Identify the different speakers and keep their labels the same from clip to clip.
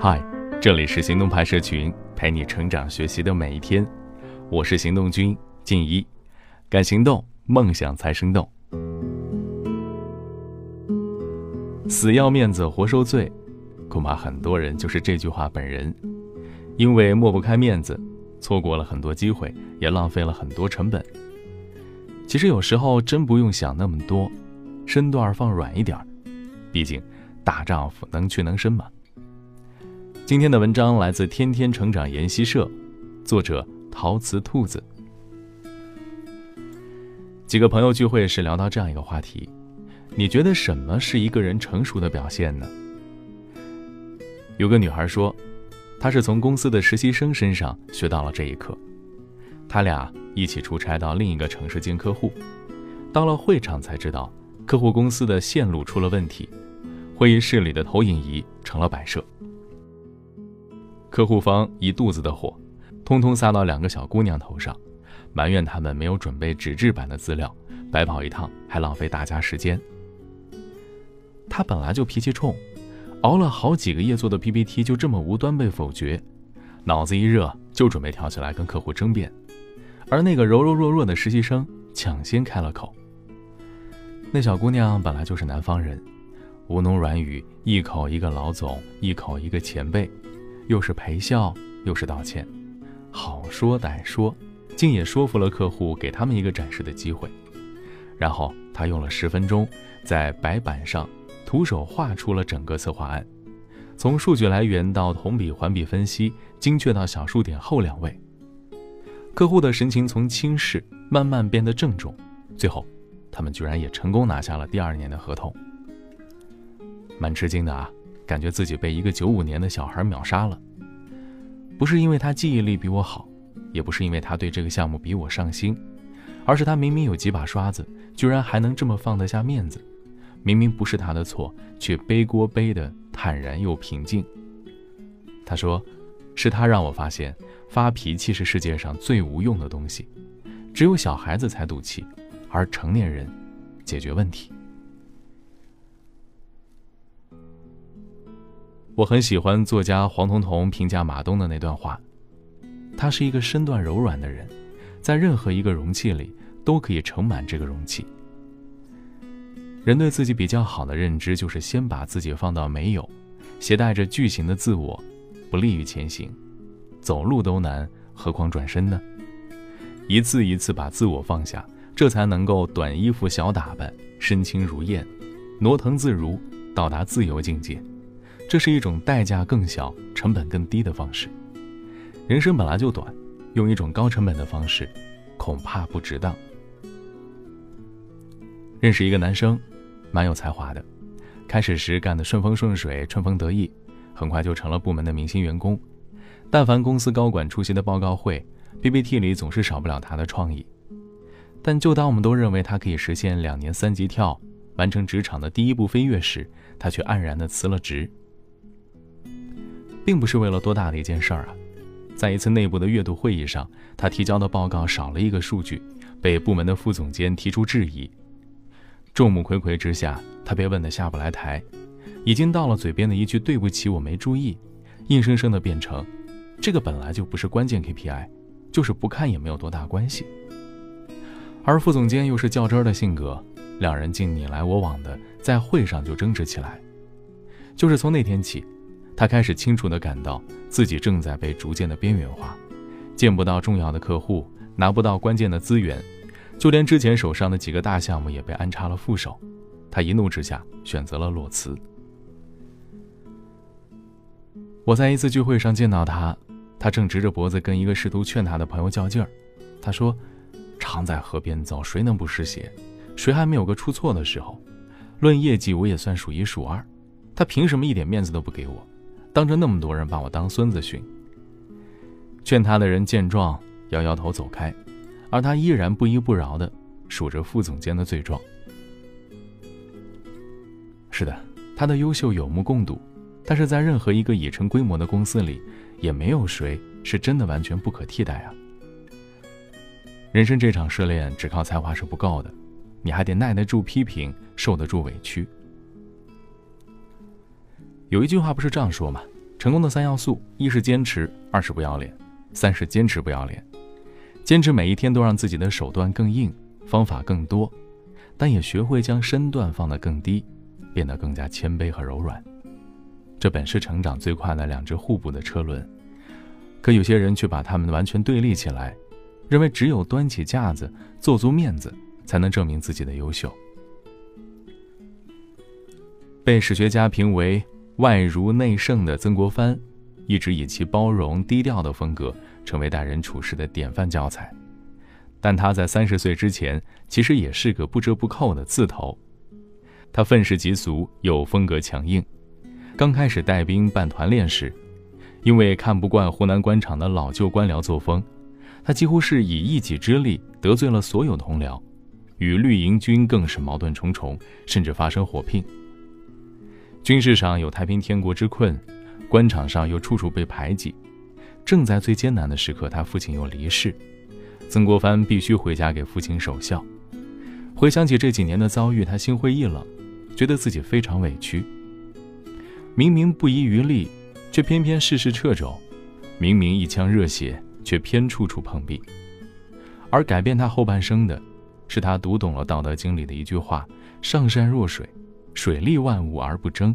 Speaker 1: 嗨，这里是行动派社群，陪你成长学习的每一天。我是行动君静一，敢行动，梦想才生动。死要面子活受罪，恐怕很多人就是这句话本人。因为抹不开面子，错过了很多机会，也浪费了很多成本。其实有时候真不用想那么多，身段放软一点毕竟大丈夫能屈能伸嘛。今天的文章来自天天成长研习社，作者陶瓷兔子。几个朋友聚会时聊到这样一个话题：你觉得什么是一个人成熟的表现呢？有个女孩说，她是从公司的实习生身上学到了这一课。他俩一起出差到另一个城市见客户，到了会场才知道，客户公司的线路出了问题，会议室里的投影仪成了摆设。客户方一肚子的火，通通撒到两个小姑娘头上，埋怨他们没有准备纸质版的资料，白跑一趟还浪费大家时间。他本来就脾气冲，熬了好几个夜做的 PPT 就这么无端被否决，脑子一热就准备跳起来跟客户争辩。而那个柔柔弱弱的实习生抢先开了口。那小姑娘本来就是南方人，吴侬软语，一口一个老总，一口一个前辈。又是陪笑，又是道歉，好说歹说，竟也说服了客户，给他们一个展示的机会。然后他用了十分钟，在白板上徒手画出了整个策划案，从数据来源到同比环比分析，精确到小数点后两位。客户的神情从轻视慢慢变得郑重，最后，他们居然也成功拿下了第二年的合同。蛮吃惊的啊！感觉自己被一个九五年的小孩秒杀了，不是因为他记忆力比我好，也不是因为他对这个项目比我上心，而是他明明有几把刷子，居然还能这么放得下面子，明明不是他的错，却背锅背的坦然又平静。他说：“是他让我发现，发脾气是世界上最无用的东西，只有小孩子才赌气，而成年人解决问题。”我很喜欢作家黄彤彤评价马东的那段话，他是一个身段柔软的人，在任何一个容器里都可以盛满这个容器。人对自己比较好的认知就是先把自己放到没有，携带着巨型的自我，不利于前行，走路都难，何况转身呢？一次一次把自我放下，这才能够短衣服小打扮，身轻如燕，挪腾自如，到达自由境界。这是一种代价更小、成本更低的方式。人生本来就短，用一种高成本的方式，恐怕不值当。认识一个男生，蛮有才华的，开始时干得顺风顺水、春风得意，很快就成了部门的明星员工。但凡公司高管出席的报告会，PPT 里总是少不了他的创意。但就当我们都认为他可以实现两年三级跳，完成职场的第一步飞跃时，他却黯然地辞了职。并不是为了多大的一件事儿啊，在一次内部的月度会议上，他提交的报告少了一个数据，被部门的副总监提出质疑。众目睽睽之下，他被问得下不来台，已经到了嘴边的一句“对不起，我没注意”，硬生生的变成“这个本来就不是关键 KPI，就是不看也没有多大关系”。而副总监又是较真的性格，两人竟你来我往的在会上就争执起来。就是从那天起。他开始清楚地感到自己正在被逐渐的边缘化，见不到重要的客户，拿不到关键的资源，就连之前手上的几个大项目也被安插了副手。他一怒之下选择了裸辞。我在一次聚会上见到他，他正直着脖子跟一个试图劝他的朋友较劲儿。他说：“常在河边走，谁能不湿鞋？谁还没有个出错的时候？论业绩，我也算数一数二，他凭什么一点面子都不给我？”当着那么多人把我当孙子训，劝他的人见状摇摇头走开，而他依然不依不饶的数着副总监的罪状。是的，他的优秀有目共睹，但是在任何一个已成规模的公司里，也没有谁是真的完全不可替代啊。人生这场试炼，只靠才华是不够的，你还得耐得住批评，受得住委屈。有一句话不是这样说吗？成功的三要素：一是坚持，二是不要脸，三是坚持不要脸。坚持每一天都让自己的手段更硬，方法更多，但也学会将身段放得更低，变得更加谦卑和柔软。这本是成长最快的两只互补的车轮，可有些人却把它们完全对立起来，认为只有端起架子，做足面子，才能证明自己的优秀。被史学家评为外儒内圣的曾国藩，一直以其包容低调的风格。成为待人处事的典范教材，但他在三十岁之前其实也是个不折不扣的刺头。他愤世嫉俗又风格强硬。刚开始带兵办团练时，因为看不惯湖南官场的老旧官僚作风，他几乎是以一己之力得罪了所有同僚，与绿营军更是矛盾重重，甚至发生火拼。军事上有太平天国之困，官场上又处处被排挤。正在最艰难的时刻，他父亲又离世，曾国藩必须回家给父亲守孝。回想起这几年的遭遇，他心灰意冷，觉得自己非常委屈。明明不遗余力，却偏偏事事掣肘；明明一腔热血，却偏处处碰壁。而改变他后半生的，是他读懂了《道德经》里的一句话：“上善若水，水利万物而不争。”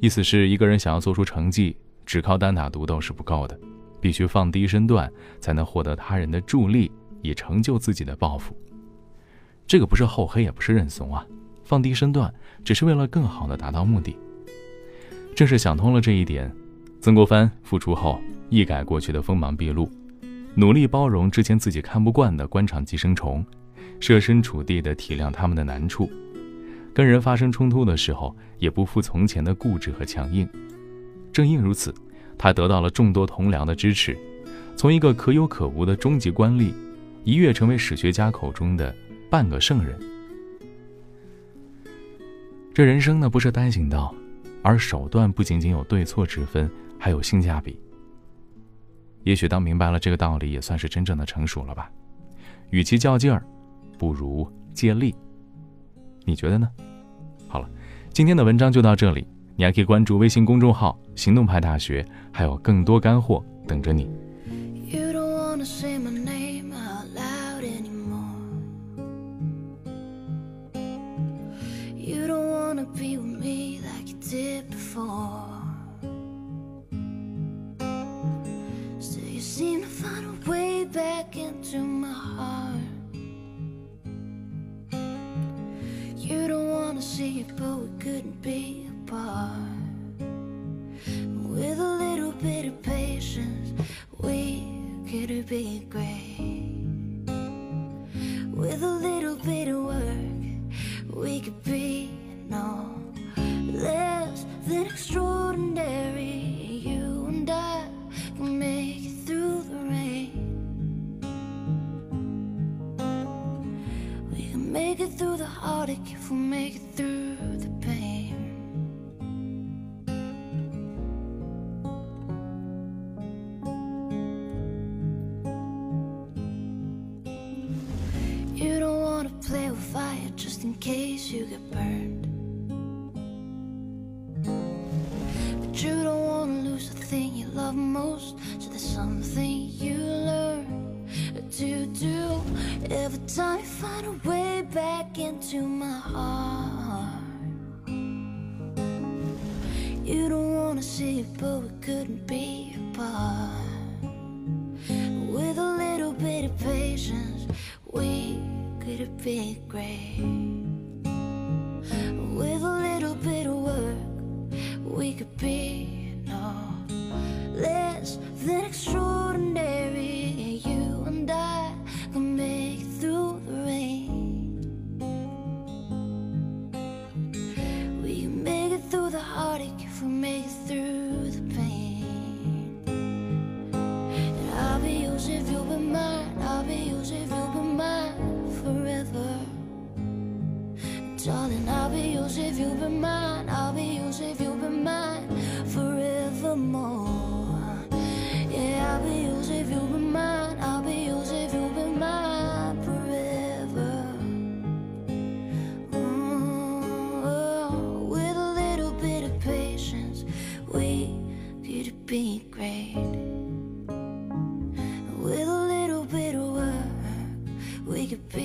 Speaker 1: 意思是一个人想要做出成绩。只靠单打独斗是不够的，必须放低身段，才能获得他人的助力，以成就自己的抱负。这个不是厚黑，也不是认怂啊，放低身段只是为了更好的达到目的。正是想通了这一点，曾国藩复出后一改过去的锋芒毕露，努力包容之前自己看不惯的官场寄生虫，设身处地的体谅他们的难处，跟人发生冲突的时候也不复从前的固执和强硬。正因如此，他得到了众多同僚的支持，从一个可有可无的中级官吏，一跃成为史学家口中的半个圣人。这人生呢，不是单行道，而手段不仅仅有对错之分，还有性价比。也许当明白了这个道理，也算是真正的成熟了吧。与其较劲儿，不如借力。你觉得呢？好了，今天的文章就到这里。你还可以关注微信公众号“行动派大学”，还有更多干货等着你。With a little bit of work, we could be no less than extraordinary. You and I can make it through the rain. We can make it through the heartache if we make it through most, so there's something you learn to do. Every time you find a way back into my heart. You don't wanna see it, but we couldn't be apart. With a little bit of patience, we could have been great. Darling,
Speaker 2: We could be